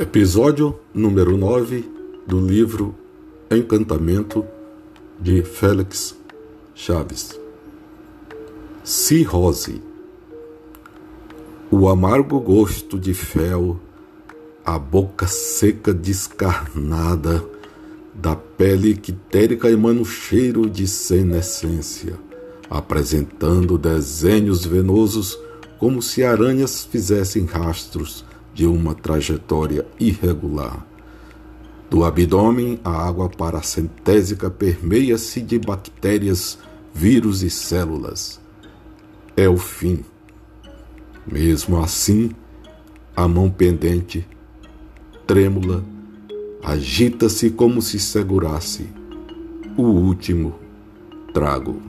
Episódio número 9 do livro Encantamento de Félix Chaves. Cirrose. O amargo gosto de fel, a boca seca descarnada, da pele quitérica emana o cheiro de senescência, apresentando desenhos venosos como se aranhas fizessem rastros de uma trajetória irregular. Do abdômen, a água paracentésica permeia-se de bactérias, vírus e células. É o fim. Mesmo assim, a mão pendente, trêmula, agita-se como se segurasse o último trago.